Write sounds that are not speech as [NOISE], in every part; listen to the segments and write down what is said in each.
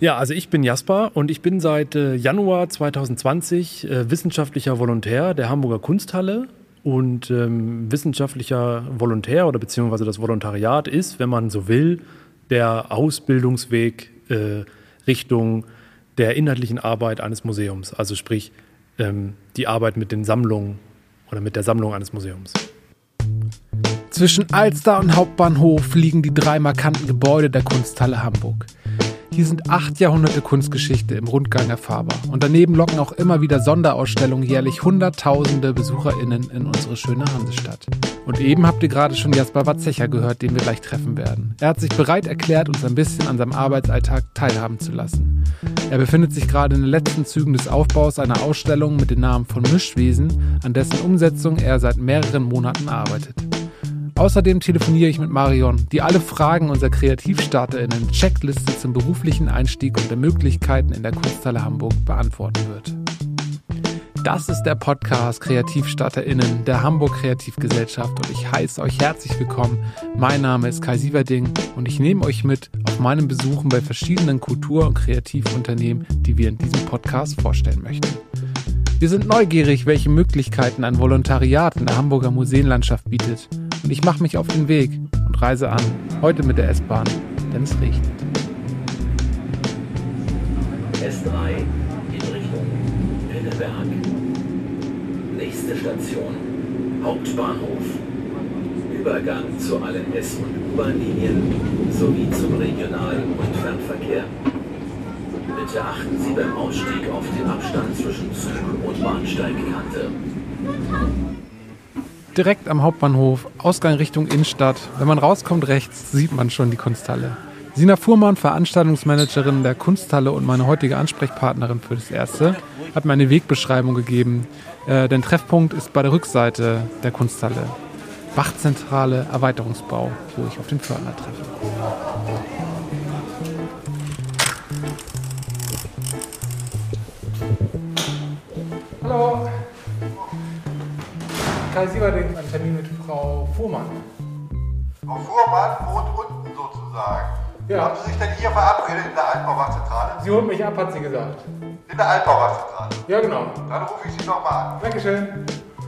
Ja, also ich bin Jasper und ich bin seit äh, Januar 2020 äh, wissenschaftlicher Volontär der Hamburger Kunsthalle. Und ähm, wissenschaftlicher Volontär oder beziehungsweise das Volontariat ist, wenn man so will, der Ausbildungsweg äh, Richtung der inhaltlichen Arbeit eines Museums. Also sprich ähm, die Arbeit mit den Sammlungen oder mit der Sammlung eines Museums. Zwischen Alster und Hauptbahnhof liegen die drei markanten Gebäude der Kunsthalle Hamburg. Hier sind acht Jahrhunderte Kunstgeschichte im Rundgang erfahrbar. Und daneben locken auch immer wieder Sonderausstellungen jährlich Hunderttausende BesucherInnen in unsere schöne Hansestadt. Und eben habt ihr gerade schon Jasper Watzecher gehört, den wir gleich treffen werden. Er hat sich bereit erklärt, uns ein bisschen an seinem Arbeitsalltag teilhaben zu lassen. Er befindet sich gerade in den letzten Zügen des Aufbaus einer Ausstellung mit dem Namen von Mischwesen, an dessen Umsetzung er seit mehreren Monaten arbeitet. Außerdem telefoniere ich mit Marion, die alle Fragen unserer KreativstarterInnen Checkliste zum beruflichen Einstieg und der Möglichkeiten in der Kunsthalle Hamburg beantworten wird. Das ist der Podcast KreativstarterInnen der Hamburg Kreativgesellschaft und ich heiße euch herzlich willkommen. Mein Name ist Kai Sieverding und ich nehme euch mit auf meinen Besuchen bei verschiedenen Kultur- und Kreativunternehmen, die wir in diesem Podcast vorstellen möchten. Wir sind neugierig, welche Möglichkeiten ein Volontariat in der Hamburger Museenlandschaft bietet und ich mache mich auf den Weg und reise an, heute mit der S-Bahn, denn es regnet. S3 in Richtung Pinneberg. Nächste Station Hauptbahnhof. Übergang zu allen S- und U-Bahn-Linien sowie zum Regional- und Fernverkehr. Bitte achten Sie beim Ausstieg auf den Abstand zwischen Zug- und Bahnsteigkante direkt am Hauptbahnhof, Ausgang Richtung Innenstadt. Wenn man rauskommt rechts, sieht man schon die Kunsthalle. Sina Fuhrmann, Veranstaltungsmanagerin der Kunsthalle und meine heutige Ansprechpartnerin für das Erste, hat mir eine Wegbeschreibung gegeben. Äh, der Treffpunkt ist bei der Rückseite der Kunsthalle. Bachzentrale Erweiterungsbau, wo ich auf den Fördner treffe. Kai Sieverding einen Termin mit Frau Fuhrmann. Frau Fuhrmann wohnt unten sozusagen. Ja. Haben Sie sich denn hier verabredet in der Altbauwachzentrale? Sie holt mich ab, hat sie gesagt. In der Altbauwachzentrale. Ja, genau. Dann rufe ich Sie nochmal an. Dankeschön.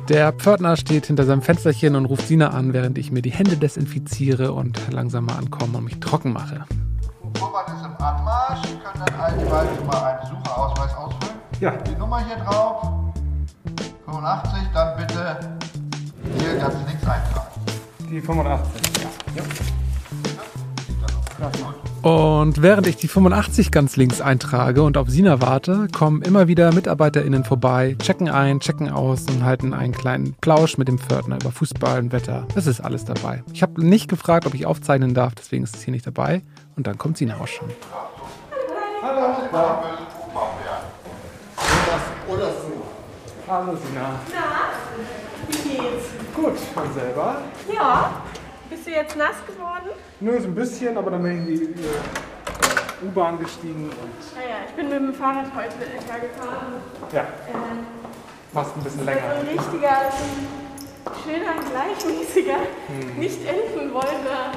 Der Pförtner steht hinter seinem Fensterchen und ruft Sina an, während ich mir die Hände desinfiziere und langsam mal ankomme und mich trocken mache. Frau Fuhrmann ist im Anmarsch. Sie können dann allgemein schon mal einen Besucherausweis ausfüllen. Ja. Die Nummer hier drauf. 85, dann bitte hier ganz links eintragen. Die 85, ja. Und während ich die 85 ganz links eintrage und auf Sina warte, kommen immer wieder MitarbeiterInnen vorbei, checken ein, checken aus und halten einen kleinen Plausch mit dem Pförtner über Fußball und Wetter. Das ist alles dabei. Ich habe nicht gefragt, ob ich aufzeichnen darf, deswegen ist es hier nicht dabei. Und dann kommt Sina auch schon. Hallo. So. Hallo Sina. Na? Gut, und selber? Ja. Bist du jetzt nass geworden? Nur so ein bisschen, aber dann bin ich in die äh, U-Bahn gestiegen und Naja, ich bin mit dem Fahrrad heute hergefahren. ja, Ähm, fast ein bisschen länger. so ein richtiger, schöner, gleichmäßiger, nicht enden wollender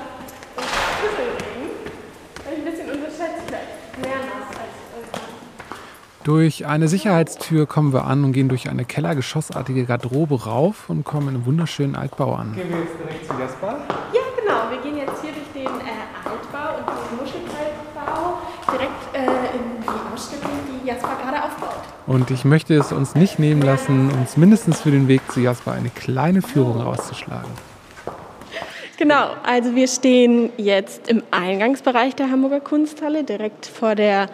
ich ein bisschen unterschätzt, vielleicht mehr nass. Durch eine Sicherheitstür kommen wir an und gehen durch eine kellergeschossartige Garderobe rauf und kommen in einem wunderschönen Altbau an. Gehen wir jetzt direkt zu Jasper? Ja, genau. Wir gehen jetzt hier durch den äh, Altbau und den Muschelkalkbau direkt äh, in die Ausstellung, die Jasper gerade aufbaut. Und ich möchte es uns nicht nehmen lassen, uns mindestens für den Weg zu Jasper eine kleine Führung rauszuschlagen. Genau, also wir stehen jetzt im Eingangsbereich der Hamburger Kunsthalle, direkt vor der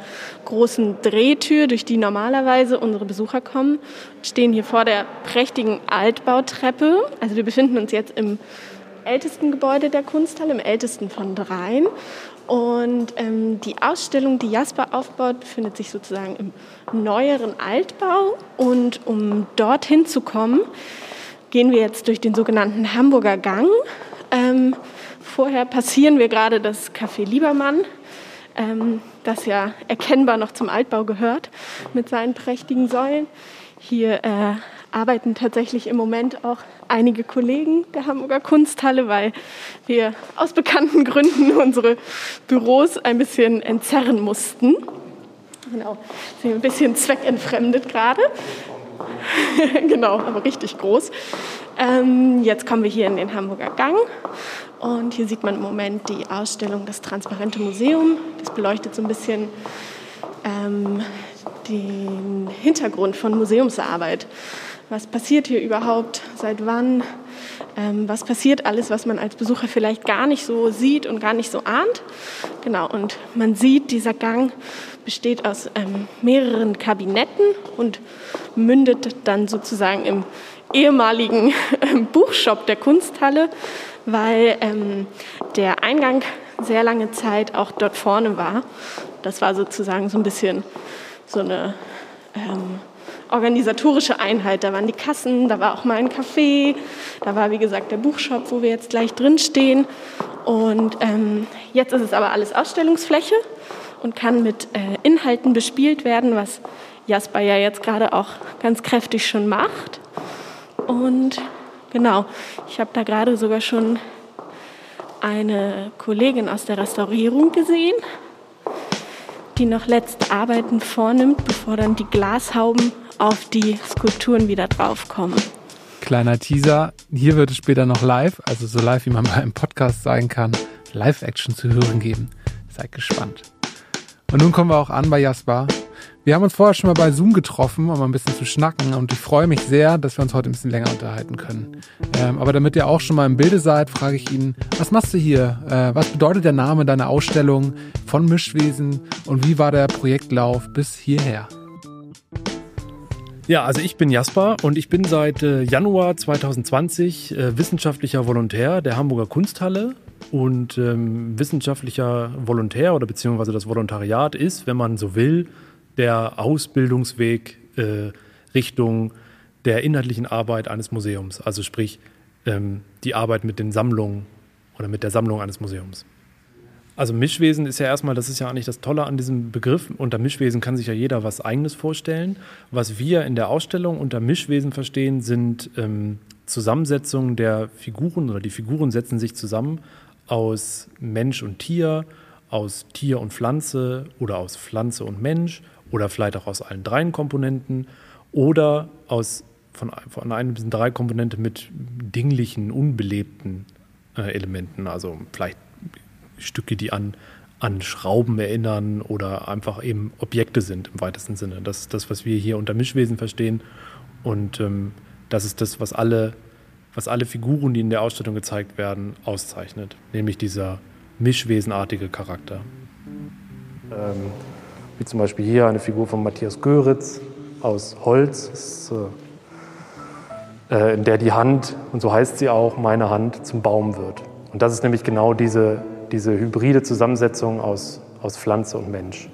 großen Drehtür, durch die normalerweise unsere Besucher kommen. Stehen hier vor der prächtigen Altbautreppe. Also wir befinden uns jetzt im ältesten Gebäude der Kunsthalle, im ältesten von dreien. Und ähm, die Ausstellung, die Jasper aufbaut, befindet sich sozusagen im neueren Altbau. Und um dorthin zu kommen, gehen wir jetzt durch den sogenannten Hamburger Gang. Ähm, vorher passieren wir gerade das Café Liebermann, ähm, das ja erkennbar noch zum Altbau gehört, mit seinen prächtigen Säulen. Hier äh, arbeiten tatsächlich im Moment auch einige Kollegen der Hamburger Kunsthalle, weil wir aus bekannten Gründen unsere Büros ein bisschen entzerren mussten. Genau, sind ein bisschen zweckentfremdet gerade. [LAUGHS] genau, aber richtig groß. Ähm, jetzt kommen wir hier in den Hamburger Gang und hier sieht man im Moment die Ausstellung Das Transparente Museum. Das beleuchtet so ein bisschen ähm, den Hintergrund von Museumsarbeit. Was passiert hier überhaupt? Seit wann? Ähm, was passiert alles, was man als Besucher vielleicht gar nicht so sieht und gar nicht so ahnt? Genau, und man sieht, dieser Gang besteht aus ähm, mehreren Kabinetten und mündet dann sozusagen im ehemaligen [LAUGHS] ähm, Buchshop der Kunsthalle, weil ähm, der Eingang sehr lange Zeit auch dort vorne war. Das war sozusagen so ein bisschen so eine ähm, organisatorische Einheit. Da waren die Kassen, da war auch mal ein Café, da war wie gesagt der Buchshop, wo wir jetzt gleich drin stehen. Und ähm, jetzt ist es aber alles Ausstellungsfläche und kann mit äh, Inhalten bespielt werden, was Jasper ja jetzt gerade auch ganz kräftig schon macht. Und genau, ich habe da gerade sogar schon eine Kollegin aus der Restaurierung gesehen, die noch letzte Arbeiten vornimmt, bevor dann die Glashauben auf die Skulpturen wieder draufkommen. Kleiner Teaser, hier wird es später noch live, also so live wie man bei einem Podcast sein kann, Live-Action zu hören geben. Seid gespannt. Und nun kommen wir auch an bei Jasper. Wir haben uns vorher schon mal bei Zoom getroffen, um ein bisschen zu schnacken und ich freue mich sehr, dass wir uns heute ein bisschen länger unterhalten können. Ähm, aber damit ihr auch schon mal im Bilde seid, frage ich ihn, was machst du hier? Äh, was bedeutet der Name deiner Ausstellung von Mischwesen und wie war der Projektlauf bis hierher? Ja, also ich bin Jasper und ich bin seit äh, Januar 2020 äh, wissenschaftlicher Volontär der Hamburger Kunsthalle und ähm, wissenschaftlicher Volontär oder beziehungsweise das Volontariat ist, wenn man so will, der Ausbildungsweg äh, Richtung der inhaltlichen Arbeit eines Museums, also sprich ähm, die Arbeit mit den Sammlungen oder mit der Sammlung eines Museums. Also Mischwesen ist ja erstmal, das ist ja eigentlich das Tolle an diesem Begriff. Unter Mischwesen kann sich ja jeder was Eigenes vorstellen. Was wir in der Ausstellung unter Mischwesen verstehen, sind ähm, Zusammensetzungen der Figuren oder die Figuren setzen sich zusammen aus Mensch und Tier, aus Tier und Pflanze oder aus Pflanze und Mensch oder vielleicht auch aus allen drei Komponenten oder aus von, von einer bis drei Komponenten mit dinglichen, unbelebten äh, Elementen, also vielleicht Stücke, die an, an Schrauben erinnern oder einfach eben Objekte sind im weitesten Sinne. Das ist das, was wir hier unter Mischwesen verstehen und ähm, das ist das, was alle was alle Figuren, die in der Ausstellung gezeigt werden, auszeichnet, nämlich dieser mischwesenartige Charakter. Ähm, wie zum Beispiel hier eine Figur von Matthias Göritz aus Holz, ist, äh, äh, in der die Hand, und so heißt sie auch, meine Hand zum Baum wird. Und das ist nämlich genau diese, diese hybride Zusammensetzung aus, aus Pflanze und Mensch.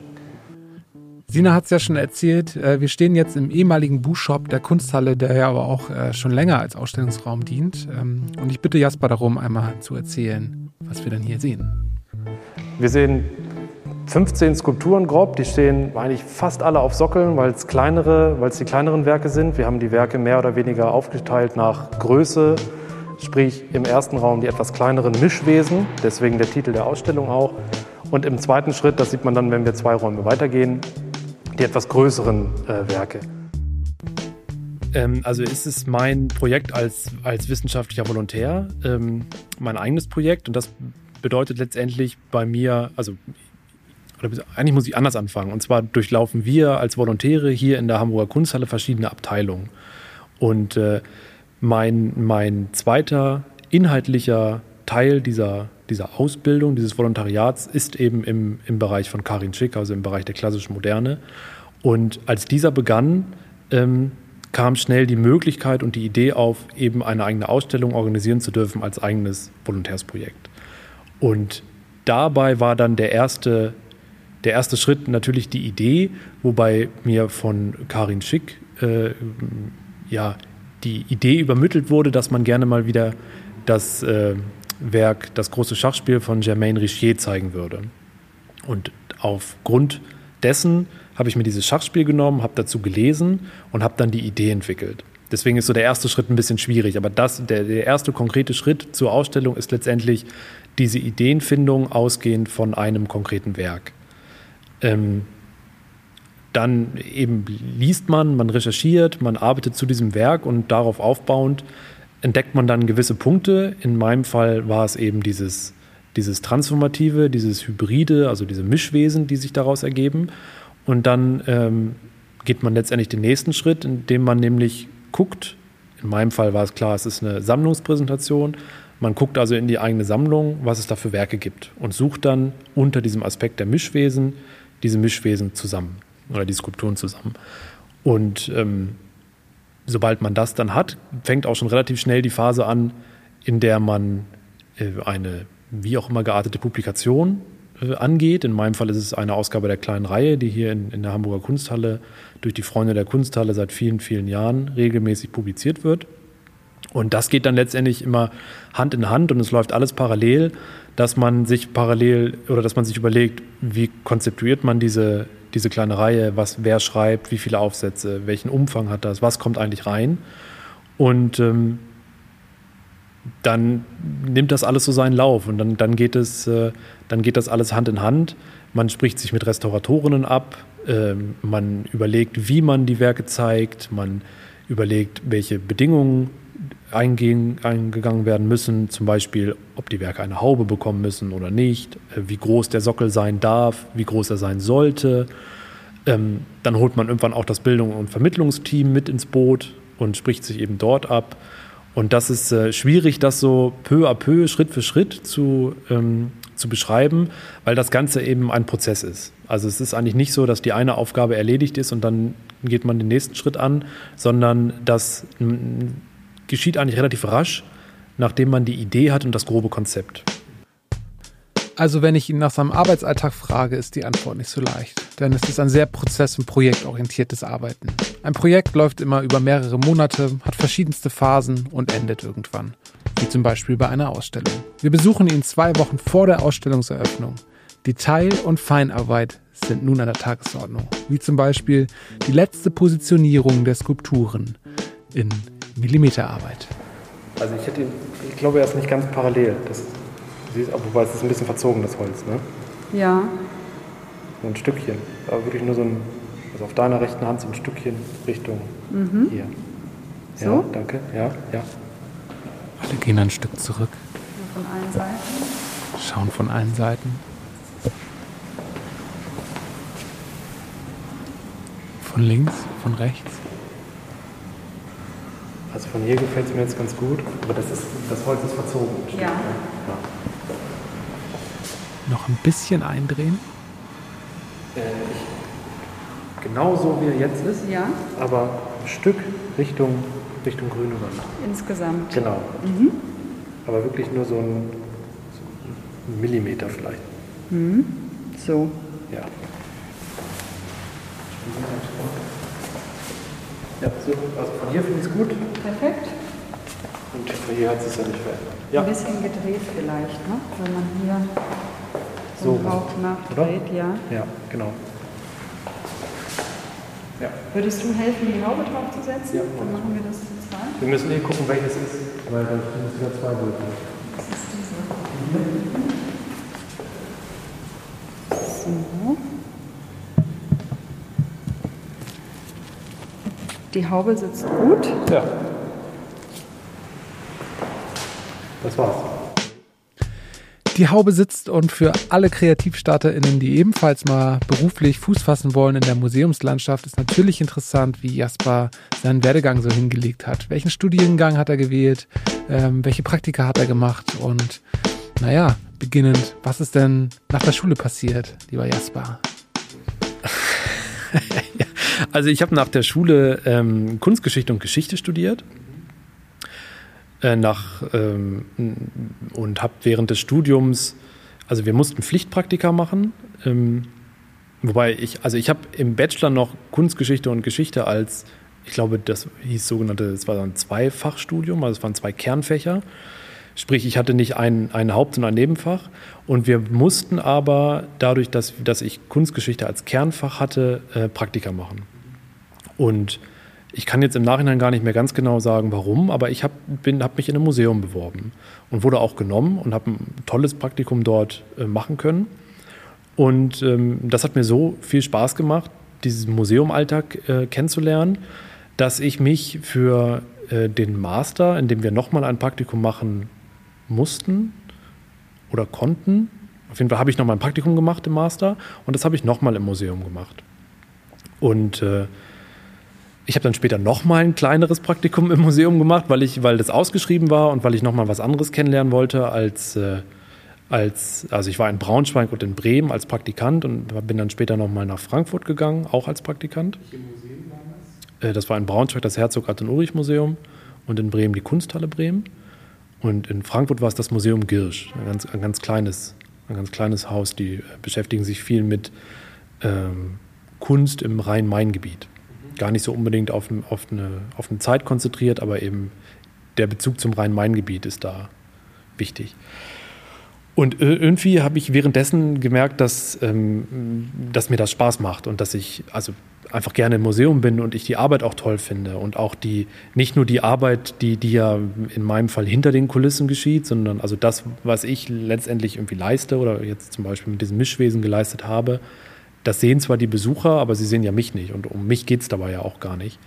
Sina hat es ja schon erzählt, äh, wir stehen jetzt im ehemaligen Buchshop der Kunsthalle, der ja aber auch äh, schon länger als Ausstellungsraum dient. Ähm, und ich bitte Jasper darum, einmal zu erzählen, was wir denn hier sehen. Wir sehen 15 Skulpturen grob, die stehen eigentlich fast alle auf Sockeln, weil es kleinere, weil es die kleineren Werke sind. Wir haben die Werke mehr oder weniger aufgeteilt nach Größe, sprich im ersten Raum die etwas kleineren Mischwesen, deswegen der Titel der Ausstellung auch. Und im zweiten Schritt, das sieht man dann, wenn wir zwei Räume weitergehen, die etwas größeren äh, Werke. Ähm, also ist es mein Projekt als, als wissenschaftlicher Volontär, ähm, mein eigenes Projekt und das bedeutet letztendlich bei mir, also eigentlich muss ich anders anfangen. Und zwar durchlaufen wir als Volontäre hier in der Hamburger Kunsthalle verschiedene Abteilungen. Und äh, mein, mein zweiter inhaltlicher Teil dieser, dieser Ausbildung, dieses Volontariats ist eben im, im Bereich von Karin Schick, also im Bereich der klassischen Moderne. Und als dieser begann, ähm, kam schnell die Möglichkeit und die Idee auf, eben eine eigene Ausstellung organisieren zu dürfen als eigenes Volontärsprojekt. Und dabei war dann der erste, der erste Schritt natürlich die Idee, wobei mir von Karin Schick äh, ja, die Idee übermittelt wurde, dass man gerne mal wieder das äh, Werk Das große Schachspiel von Germaine Richier zeigen würde. Und aufgrund dessen habe ich mir dieses Schachspiel genommen, habe dazu gelesen und habe dann die Idee entwickelt. Deswegen ist so der erste Schritt ein bisschen schwierig. Aber das, der, der erste konkrete Schritt zur Ausstellung ist letztendlich diese Ideenfindung ausgehend von einem konkreten Werk. Ähm, dann eben liest man, man recherchiert, man arbeitet zu diesem Werk und darauf aufbauend entdeckt man dann gewisse Punkte. In meinem Fall war es eben dieses, dieses Transformative, dieses Hybride, also diese Mischwesen, die sich daraus ergeben. Und dann ähm, geht man letztendlich den nächsten Schritt, indem man nämlich guckt, in meinem Fall war es klar, es ist eine Sammlungspräsentation. Man guckt also in die eigene Sammlung, was es da für Werke gibt und sucht dann unter diesem Aspekt der Mischwesen diese Mischwesen zusammen oder die Skulpturen zusammen. Und ähm, sobald man das dann hat, fängt auch schon relativ schnell die Phase an, in der man äh, eine wie auch immer geartete Publikation äh, angeht. In meinem Fall ist es eine Ausgabe der kleinen Reihe, die hier in, in der Hamburger Kunsthalle durch die Freunde der Kunsthalle seit vielen, vielen Jahren regelmäßig publiziert wird. Und das geht dann letztendlich immer Hand in Hand und es läuft alles parallel, dass man sich parallel oder dass man sich überlegt, wie konzeptuiert man diese, diese kleine Reihe, was wer schreibt, wie viele Aufsätze, welchen Umfang hat das, was kommt eigentlich rein. Und ähm, dann nimmt das alles so seinen Lauf und dann, dann, geht es, äh, dann geht das alles Hand in Hand. Man spricht sich mit Restauratorinnen ab, äh, man überlegt, wie man die Werke zeigt, man überlegt, welche Bedingungen eingehen, eingegangen werden müssen, zum Beispiel, ob die Werke eine Haube bekommen müssen oder nicht, äh, wie groß der Sockel sein darf, wie groß er sein sollte. Ähm, dann holt man irgendwann auch das Bildung- und Vermittlungsteam mit ins Boot und spricht sich eben dort ab. Und das ist äh, schwierig, das so peu à peu, Schritt für Schritt zu, ähm, zu beschreiben, weil das Ganze eben ein Prozess ist. Also es ist eigentlich nicht so, dass die eine Aufgabe erledigt ist und dann geht man den nächsten Schritt an, sondern das geschieht eigentlich relativ rasch, nachdem man die Idee hat und das grobe Konzept. Also wenn ich ihn nach seinem Arbeitsalltag frage, ist die Antwort nicht so leicht. Denn es ist ein sehr prozess- und projektorientiertes Arbeiten. Ein Projekt läuft immer über mehrere Monate, hat verschiedenste Phasen und endet irgendwann. Wie zum Beispiel bei einer Ausstellung. Wir besuchen ihn zwei Wochen vor der Ausstellungseröffnung. Detail- und Feinarbeit sind nun an der Tagesordnung. Wie zum Beispiel die letzte Positionierung der Skulpturen in Millimeterarbeit. Also ich hätte, ich glaube, er ist nicht ganz parallel. Das, wobei es ist ein bisschen verzogen, das Holz, ne? Ja. So ein Stückchen. Aber wirklich nur so ein, also auf deiner rechten Hand so ein Stückchen Richtung mhm. hier. Ja, so? danke. Ja, ja. Alle gehen ein Stück zurück. Von allen Seiten. Schauen von allen Seiten. Von links, von rechts. Also von hier gefällt es mir jetzt ganz gut, aber das, ist, das Holz ist verzogen. Ja. ja. Noch ein bisschen eindrehen. Äh, genau so wie er jetzt ist, ja. aber ein Stück Richtung, Richtung grüne Wand. Insgesamt. Genau. Mhm. Aber wirklich nur so ein, so ein Millimeter vielleicht. Mhm. So. Ja. Ja, so, also von hier finde ich es gut. Perfekt. Und von hier hat es sich ja nicht verändert. Ja. Ein bisschen gedreht vielleicht, ne? wenn man hier so den Hauch nachdreht, ja. Ja, genau. Ja. Würdest du helfen, die Haube draufzusetzen? Ja. Dann machen wir das zu zweit. Wir müssen eh gucken, welches ist, weil dann sind es wieder zwei Wolken. Das ist diese. So. Die Haube sitzt gut. Ja. Das war's. Die Haube sitzt und für alle KreativstarterInnen, die ebenfalls mal beruflich Fuß fassen wollen in der Museumslandschaft, ist natürlich interessant, wie Jasper seinen Werdegang so hingelegt hat. Welchen Studiengang hat er gewählt? Ähm, welche Praktika hat er gemacht? Und naja, beginnend, was ist denn nach der Schule passiert, lieber Jasper? [LAUGHS] [LAUGHS] Also ich habe nach der Schule ähm, Kunstgeschichte und Geschichte studiert. Äh, nach, ähm, und habe während des Studiums, also wir mussten Pflichtpraktika machen. Ähm, wobei ich, also ich habe im Bachelor noch Kunstgeschichte und Geschichte als, ich glaube, das hieß sogenannte, es war ein Zweifachstudium, also es waren zwei Kernfächer. Sprich, ich hatte nicht ein, ein Haupt- und ein Nebenfach. Und wir mussten aber dadurch, dass, dass ich Kunstgeschichte als Kernfach hatte, äh, Praktika machen. Und ich kann jetzt im Nachhinein gar nicht mehr ganz genau sagen, warum, aber ich habe hab mich in einem Museum beworben und wurde auch genommen und habe ein tolles Praktikum dort äh, machen können. Und ähm, das hat mir so viel Spaß gemacht, diesen Museumalltag äh, kennenzulernen, dass ich mich für äh, den Master, in dem wir nochmal ein Praktikum machen mussten oder konnten, auf jeden Fall habe ich nochmal ein Praktikum gemacht im Master und das habe ich nochmal im Museum gemacht. Und äh, ich habe dann später nochmal ein kleineres Praktikum im Museum gemacht, weil, ich, weil das ausgeschrieben war und weil ich nochmal was anderes kennenlernen wollte als, äh, als, also ich war in Braunschweig und in Bremen als Praktikant und bin dann später nochmal nach Frankfurt gegangen, auch als Praktikant. Äh, das war in Braunschweig das Herzog Atten Ulrich Museum und in Bremen die Kunsthalle Bremen. Und in Frankfurt war es das Museum Girsch, ein ganz, ein ganz kleines, ein ganz kleines Haus. Die äh, beschäftigen sich viel mit ähm, Kunst im Rhein-Main-Gebiet. Gar nicht so unbedingt auf, auf, eine, auf eine Zeit konzentriert, aber eben der Bezug zum Rhein-Main-Gebiet ist da wichtig. Und irgendwie habe ich währenddessen gemerkt, dass, ähm, dass mir das Spaß macht und dass ich also einfach gerne im Museum bin und ich die Arbeit auch toll finde und auch die nicht nur die Arbeit, die, die ja in meinem Fall hinter den Kulissen geschieht, sondern also das, was ich letztendlich irgendwie leiste oder jetzt zum Beispiel mit diesem Mischwesen geleistet habe, das sehen zwar die Besucher, aber sie sehen ja mich nicht und um mich geht es dabei ja auch gar nicht.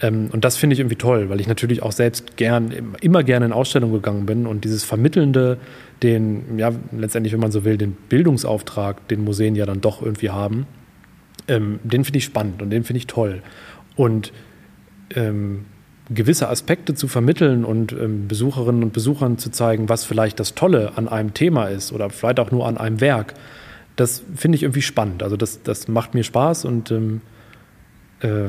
Ähm, und das finde ich irgendwie toll, weil ich natürlich auch selbst gern, immer gerne in Ausstellungen gegangen bin und dieses Vermittelnde, den, ja, letztendlich, wenn man so will, den Bildungsauftrag, den Museen ja dann doch irgendwie haben, ähm, den finde ich spannend und den finde ich toll. Und ähm, gewisse Aspekte zu vermitteln und ähm, Besucherinnen und Besuchern zu zeigen, was vielleicht das Tolle an einem Thema ist oder vielleicht auch nur an einem Werk, das finde ich irgendwie spannend. Also das, das macht mir Spaß und ähm, äh,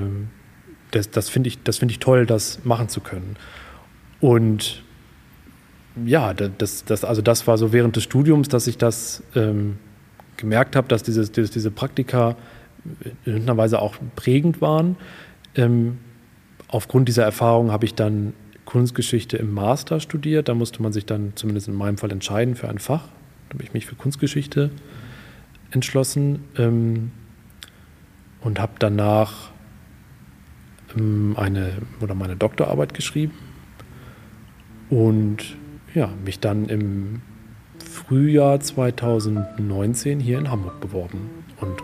das, das finde ich, find ich toll, das machen zu können. Und ja, das, das, also das war so während des Studiums, dass ich das ähm, gemerkt habe, dass dieses, dieses, diese Praktika in irgendeiner Weise auch prägend waren. Ähm, aufgrund dieser Erfahrung habe ich dann Kunstgeschichte im Master studiert. Da musste man sich dann zumindest in meinem Fall entscheiden für ein Fach. Da habe ich mich für Kunstgeschichte entschlossen ähm, und habe danach ähm, eine oder meine Doktorarbeit geschrieben und ja, mich dann im Frühjahr 2019 hier in Hamburg beworben. Und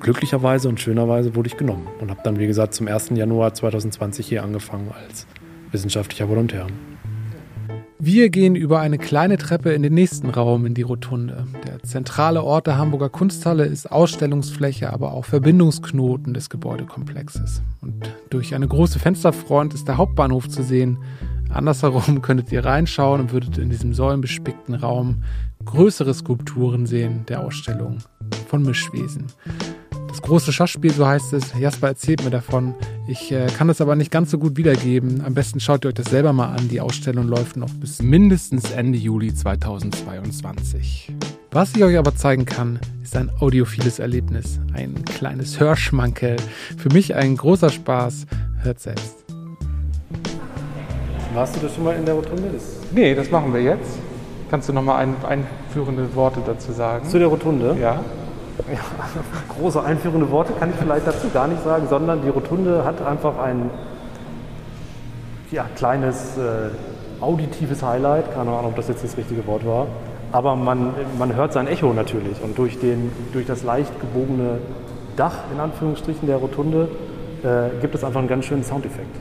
glücklicherweise und schönerweise wurde ich genommen und habe dann, wie gesagt, zum 1. Januar 2020 hier angefangen als wissenschaftlicher Volontär. Wir gehen über eine kleine Treppe in den nächsten Raum, in die Rotunde. Der zentrale Ort der Hamburger Kunsthalle ist Ausstellungsfläche, aber auch Verbindungsknoten des Gebäudekomplexes. Und durch eine große Fensterfront ist der Hauptbahnhof zu sehen. Andersherum [LAUGHS] könntet ihr reinschauen und würdet in diesem säulenbespickten Raum größere Skulpturen sehen der Ausstellung von Mischwesen. Das große Schachspiel, so heißt es. Jasper erzählt mir davon. Ich äh, kann das aber nicht ganz so gut wiedergeben. Am besten schaut ihr euch das selber mal an. Die Ausstellung läuft noch bis mindestens Ende Juli 2022. Was ich euch aber zeigen kann, ist ein audiophiles Erlebnis. Ein kleines Hörschmankel. Für mich ein großer Spaß. Hört selbst. Warst du das schon mal in der Rotunde? Das nee, das machen wir jetzt. Kannst du noch mal ein, einführende Worte dazu sagen? Zu der Rotunde? Ja. Ja, große einführende Worte kann ich vielleicht dazu gar nicht sagen, sondern die Rotunde hat einfach ein ja, kleines äh, auditives Highlight. Keine Ahnung, ob das jetzt das richtige Wort war. Aber man, man hört sein Echo natürlich. Und durch, den, durch das leicht gebogene Dach, in Anführungsstrichen, der Rotunde, äh, gibt es einfach einen ganz schönen Soundeffekt,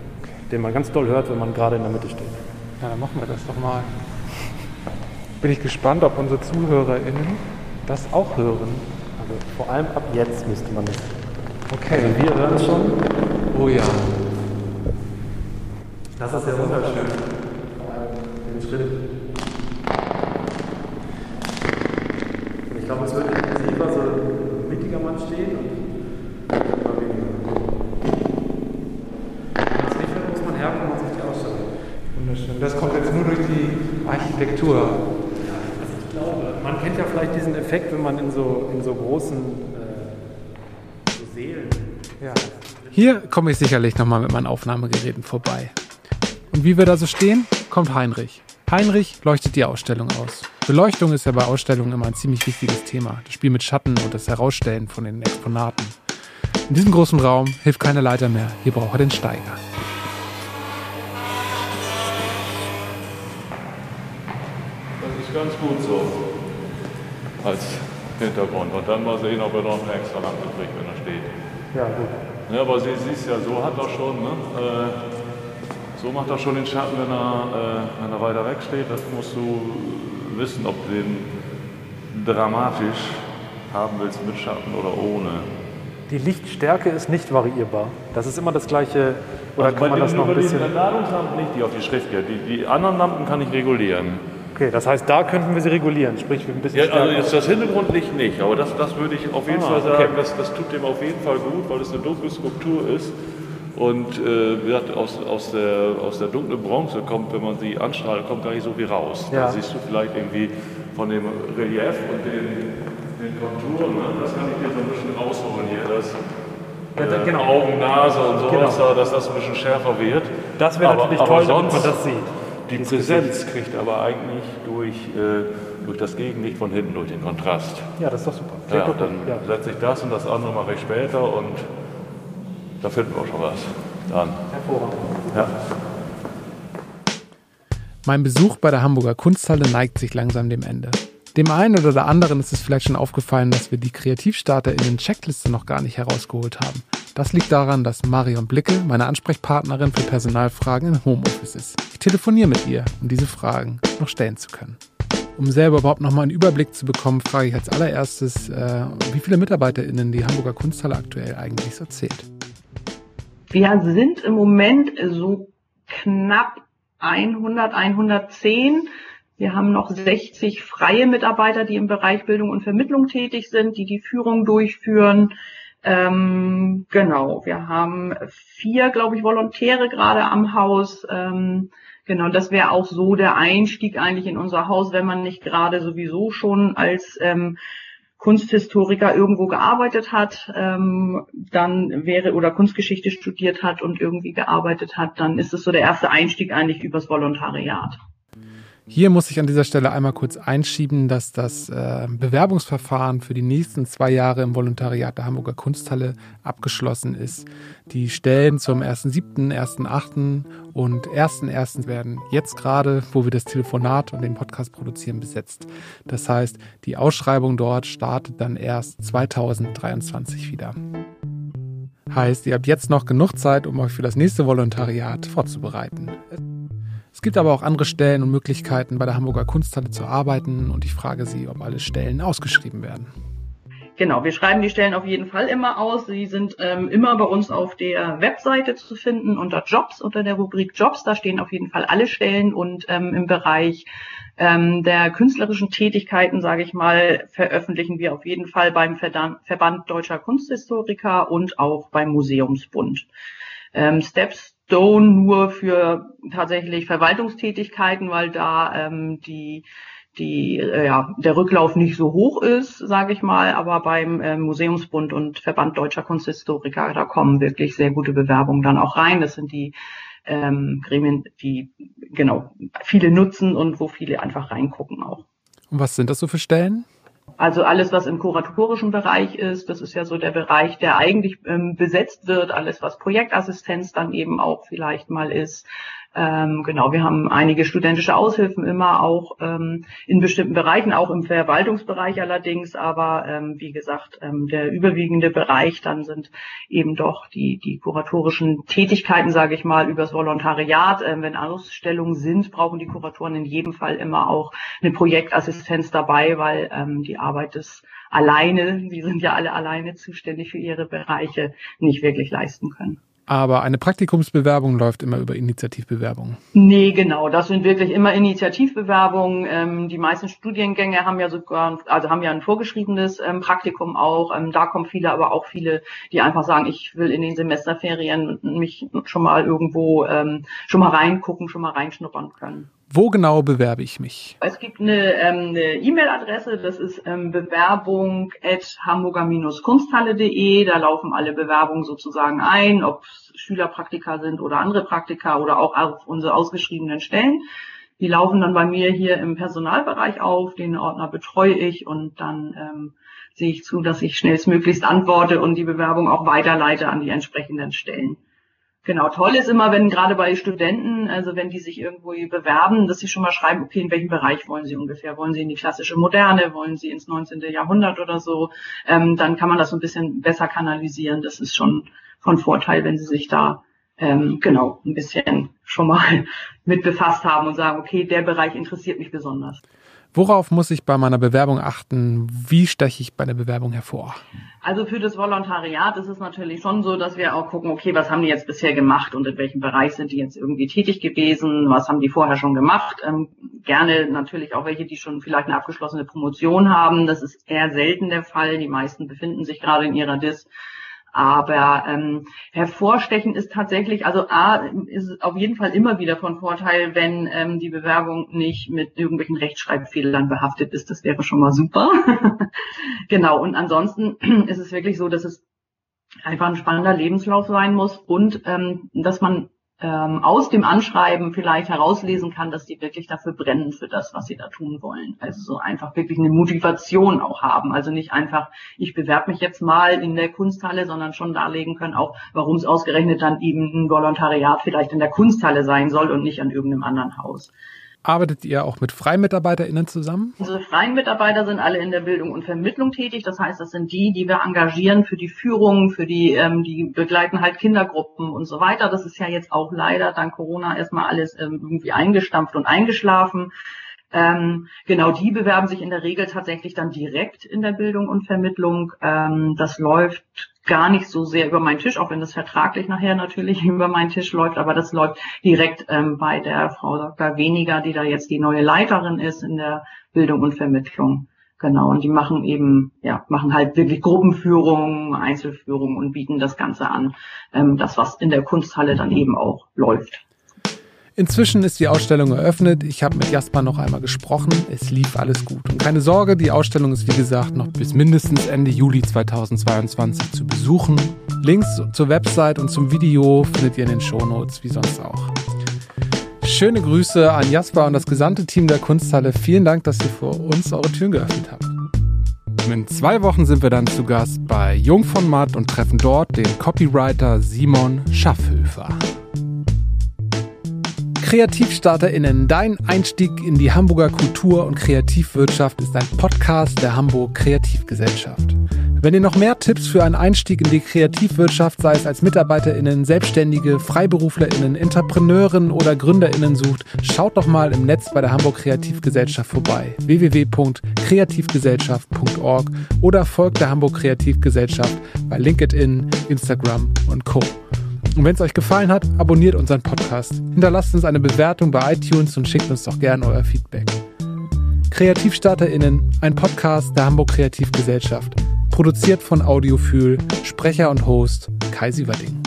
den man ganz doll hört, wenn man gerade in der Mitte steht. Ja, dann machen wir das doch mal. Bin ich gespannt, ob unsere ZuhörerInnen das auch hören. Vor allem ab jetzt müsste man das. Okay. Also wir hören es schon. Oh ja. Das ist sehr wunderschön. Den Schritt. Ich glaube, es wird intensiver, so mittiger Mann stehen und immer weniger. Das Licht muss man herkommen und sich die Ausstellung. Wunderschön. Das kommt jetzt nur durch die Architektur man kennt ja vielleicht diesen Effekt, wenn man in so, in so großen äh, so Seelen. Ja. Hier komme ich sicherlich nochmal mit meinen Aufnahmegeräten vorbei. Und wie wir da so stehen, kommt Heinrich. Heinrich leuchtet die Ausstellung aus. Beleuchtung ist ja bei Ausstellungen immer ein ziemlich wichtiges Thema. Das Spiel mit Schatten und das Herausstellen von den Exponaten. In diesem großen Raum hilft keine Leiter mehr. Hier braucht er den Steiger. Als Hintergrund. Und dann mal sehen, ob er noch einen extra lang kriegt, wenn er steht. Ja, gut. Ja, aber sie siehst ja, so hat er schon, ne? Äh, so macht er schon den Schatten, wenn er, äh, wenn er weiter weg steht. Das musst du wissen, ob du den dramatisch haben willst mit Schatten oder ohne. Die Lichtstärke ist nicht variierbar. Das ist immer das gleiche. Oder also kann man das noch ein bisschen. Bei Ladungslampen nicht, die auf die Schrift geht. Die, die anderen Lampen kann ich regulieren. Okay, das heißt, da könnten wir sie regulieren, sprich ein bisschen ja, Also jetzt das Hintergrundlicht nicht, aber das, das würde ich auf jeden ah, Fall sagen, okay. das, das tut dem auf jeden Fall gut, weil es eine dunkle Skulptur ist und äh, aus, aus, der, aus der dunklen Bronze kommt, wenn man sie anstrahlt, kommt gar nicht so viel raus. Ja. Da siehst du vielleicht irgendwie von dem Relief und den, den Konturen, ne? das kann ich dir so ein bisschen rausholen hier, das ja, genau. Augen, Nase und sowas, genau. dass das ein bisschen schärfer wird. Das wäre natürlich aber toll, sonst, wenn man das sieht. Die Präsenz kriegt aber eigentlich durch, äh, durch das Gegenlicht von hinten, durch den Kontrast. Ja, das ist doch super. Ja, dann ja. setze ich das und das andere mache ich später und da finden wir auch schon was. Dann. Hervorragend. Ja. Mein Besuch bei der Hamburger Kunsthalle neigt sich langsam dem Ende. Dem einen oder der anderen ist es vielleicht schon aufgefallen, dass wir die Kreativstarter in den Checkliste noch gar nicht herausgeholt haben. Das liegt daran, dass Marion Blicke, meine Ansprechpartnerin für Personalfragen im Homeoffice ist. Ich telefoniere mit ihr, um diese Fragen noch stellen zu können. Um selber überhaupt nochmal einen Überblick zu bekommen, frage ich als allererstes, äh, wie viele MitarbeiterInnen die Hamburger Kunsthalle aktuell eigentlich so zählt. Wir sind im Moment so knapp 100, 110 wir haben noch 60 freie Mitarbeiter, die im Bereich Bildung und Vermittlung tätig sind, die die Führung durchführen. Ähm, genau, wir haben vier, glaube ich, Volontäre gerade am Haus. Ähm, genau, das wäre auch so der Einstieg eigentlich in unser Haus, wenn man nicht gerade sowieso schon als ähm, Kunsthistoriker irgendwo gearbeitet hat, ähm, dann wäre oder Kunstgeschichte studiert hat und irgendwie gearbeitet hat, dann ist es so der erste Einstieg eigentlich übers Volontariat. Hier muss ich an dieser Stelle einmal kurz einschieben, dass das äh, Bewerbungsverfahren für die nächsten zwei Jahre im Volontariat der Hamburger Kunsthalle abgeschlossen ist. Die Stellen zum 1.7., 1.8. und 1.1. werden jetzt gerade, wo wir das Telefonat und den Podcast produzieren, besetzt. Das heißt, die Ausschreibung dort startet dann erst 2023 wieder. Heißt, ihr habt jetzt noch genug Zeit, um euch für das nächste Volontariat vorzubereiten. Es gibt aber auch andere Stellen und Möglichkeiten, bei der Hamburger Kunsthalle zu arbeiten und ich frage Sie, ob alle Stellen ausgeschrieben werden. Genau, wir schreiben die Stellen auf jeden Fall immer aus. Sie sind ähm, immer bei uns auf der Webseite zu finden unter Jobs, unter der Rubrik Jobs. Da stehen auf jeden Fall alle Stellen und ähm, im Bereich ähm, der künstlerischen Tätigkeiten, sage ich mal, veröffentlichen wir auf jeden Fall beim Verband Deutscher Kunsthistoriker und auch beim Museumsbund. Ähm, Steps Stone nur für tatsächlich Verwaltungstätigkeiten, weil da ähm, die die äh, ja der Rücklauf nicht so hoch ist, sage ich mal, aber beim äh, Museumsbund und Verband Deutscher Kunsthistoriker da kommen wirklich sehr gute Bewerbungen dann auch rein. Das sind die ähm, Gremien, die genau viele nutzen und wo viele einfach reingucken auch. Und was sind das so für Stellen? Also alles, was im kuratorischen Bereich ist, das ist ja so der Bereich, der eigentlich ähm, besetzt wird. Alles, was Projektassistenz dann eben auch vielleicht mal ist. Ähm, genau, wir haben einige studentische Aushilfen immer auch ähm, in bestimmten Bereichen, auch im Verwaltungsbereich allerdings. Aber ähm, wie gesagt, ähm, der überwiegende Bereich dann sind eben doch die, die kuratorischen Tätigkeiten, sage ich mal, übers Volontariat. Ähm, wenn Ausstellungen sind, brauchen die Kuratoren in jedem Fall immer auch eine Projektassistenz dabei, weil ähm, die Arbeit des alleine, sie sind ja alle alleine zuständig für ihre Bereiche, nicht wirklich leisten können. Aber eine Praktikumsbewerbung läuft immer über Initiativbewerbungen. Nee, genau. Das sind wirklich immer Initiativbewerbungen. Ähm, die meisten Studiengänge haben ja sogar, also haben ja ein vorgeschriebenes ähm, Praktikum auch. Ähm, da kommen viele, aber auch viele, die einfach sagen, ich will in den Semesterferien mich schon mal irgendwo ähm, schon mal reingucken, schon mal reinschnuppern können. Wo genau bewerbe ich mich? Es gibt eine ähm, E-Mail-Adresse, das ist ähm, bewerbung at hamburger-kunsthalle.de. Da laufen alle Bewerbungen sozusagen ein, ob Schülerpraktika sind oder andere Praktika oder auch auf unsere ausgeschriebenen Stellen. Die laufen dann bei mir hier im Personalbereich auf, den Ordner betreue ich und dann ähm, sehe ich zu, dass ich schnellstmöglichst antworte und die Bewerbung auch weiterleite an die entsprechenden Stellen. Genau, toll ist immer, wenn gerade bei Studenten, also wenn die sich irgendwo bewerben, dass sie schon mal schreiben, okay, in welchem Bereich wollen sie ungefähr? Wollen sie in die klassische Moderne? Wollen sie ins 19. Jahrhundert oder so? Ähm, dann kann man das so ein bisschen besser kanalisieren. Das ist schon von Vorteil, wenn sie sich da ähm, genau ein bisschen schon mal [LAUGHS] mit befasst haben und sagen, okay, der Bereich interessiert mich besonders. Worauf muss ich bei meiner Bewerbung achten? Wie steche ich bei der Bewerbung hervor? Also für das Volontariat ist es natürlich schon so, dass wir auch gucken, okay, was haben die jetzt bisher gemacht und in welchem Bereich sind die jetzt irgendwie tätig gewesen? Was haben die vorher schon gemacht? Ähm, gerne natürlich auch welche, die schon vielleicht eine abgeschlossene Promotion haben. Das ist eher selten der Fall. Die meisten befinden sich gerade in ihrer DIS aber ähm, hervorstechen ist tatsächlich, also A, ist auf jeden Fall immer wieder von Vorteil, wenn ähm, die Bewerbung nicht mit irgendwelchen Rechtschreibfehlern behaftet ist. Das wäre schon mal super. [LAUGHS] genau, und ansonsten [CLEARS THROAT] ist es wirklich so, dass es einfach ein spannender Lebenslauf sein muss und ähm, dass man ähm, aus dem Anschreiben vielleicht herauslesen kann, dass die wirklich dafür brennen für das, was sie da tun wollen. Also so einfach wirklich eine Motivation auch haben. Also nicht einfach, ich bewerbe mich jetzt mal in der Kunsthalle, sondern schon darlegen können auch, warum es ausgerechnet dann eben ein Volontariat vielleicht in der Kunsthalle sein soll und nicht an irgendeinem anderen Haus. Arbeitet ihr auch mit FreimitarbeiterInnen zusammen? Unsere freien Mitarbeiter sind alle in der Bildung und Vermittlung tätig. Das heißt, das sind die, die wir engagieren für die Führung, für die, ähm, die begleiten halt Kindergruppen und so weiter. Das ist ja jetzt auch leider dank Corona erstmal alles ähm, irgendwie eingestampft und eingeschlafen. Ähm, genau, die bewerben sich in der Regel tatsächlich dann direkt in der Bildung und Vermittlung. Ähm, das läuft gar nicht so sehr über meinen Tisch, auch wenn das vertraglich nachher natürlich [LAUGHS] über meinen Tisch läuft, aber das läuft direkt ähm, bei der Frau Dr. Weniger, die da jetzt die neue Leiterin ist in der Bildung und Vermittlung. Genau, und die machen eben, ja, machen halt wirklich Gruppenführung, Einzelführung und bieten das Ganze an, ähm, das, was in der Kunsthalle dann eben auch läuft. Inzwischen ist die Ausstellung eröffnet. Ich habe mit Jasper noch einmal gesprochen. Es lief alles gut. Und keine Sorge, die Ausstellung ist wie gesagt noch bis mindestens Ende Juli 2022 zu besuchen. Links zur Website und zum Video findet ihr in den Shownotes, wie sonst auch. Schöne Grüße an Jasper und das gesamte Team der Kunsthalle. Vielen Dank, dass ihr für uns eure Türen geöffnet habt. In zwei Wochen sind wir dann zu Gast bei Jung von Matt und treffen dort den Copywriter Simon Schaffhöfer. KreativstarterInnen, dein Einstieg in die Hamburger Kultur- und Kreativwirtschaft ist ein Podcast der Hamburg Kreativgesellschaft. Wenn ihr noch mehr Tipps für einen Einstieg in die Kreativwirtschaft, sei es als MitarbeiterInnen, Selbstständige, FreiberuflerInnen, Entrepreneurinnen oder GründerInnen sucht, schaut doch mal im Netz bei der Hamburg Kreativgesellschaft vorbei. www.kreativgesellschaft.org oder folgt der Hamburg Kreativgesellschaft bei LinkedIn, Instagram und Co. Und wenn es euch gefallen hat, abonniert unseren Podcast, hinterlasst uns eine Bewertung bei iTunes und schickt uns doch gerne euer Feedback. KreativstarterInnen, ein Podcast der Hamburg Kreativgesellschaft. Produziert von Audiofühl, Sprecher und Host Kai Sieverding.